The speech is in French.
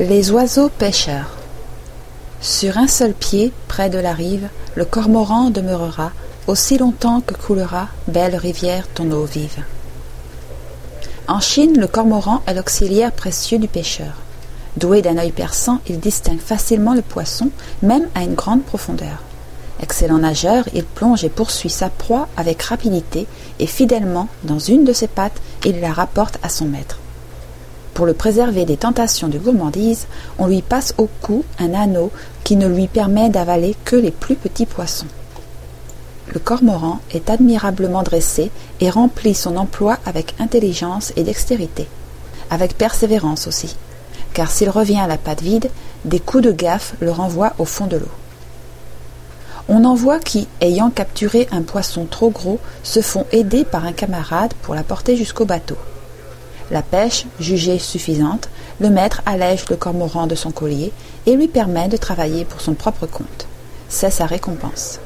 Les oiseaux pêcheurs. Sur un seul pied, près de la rive, le cormoran demeurera aussi longtemps que coulera, belle rivière, ton eau vive. En Chine, le cormoran est l'auxiliaire précieux du pêcheur. Doué d'un œil perçant, il distingue facilement le poisson, même à une grande profondeur. Excellent nageur, il plonge et poursuit sa proie avec rapidité, et fidèlement, dans une de ses pattes, il la rapporte à son maître. Pour le préserver des tentations de gourmandise, on lui passe au cou un anneau qui ne lui permet d'avaler que les plus petits poissons. Le cormoran est admirablement dressé et remplit son emploi avec intelligence et dextérité, avec persévérance aussi, car s'il revient à la patte vide, des coups de gaffe le renvoient au fond de l'eau. On en voit qui, ayant capturé un poisson trop gros, se font aider par un camarade pour la porter jusqu'au bateau. La pêche, jugée suffisante, le maître allège le cormoran de son collier et lui permet de travailler pour son propre compte. C'est sa récompense.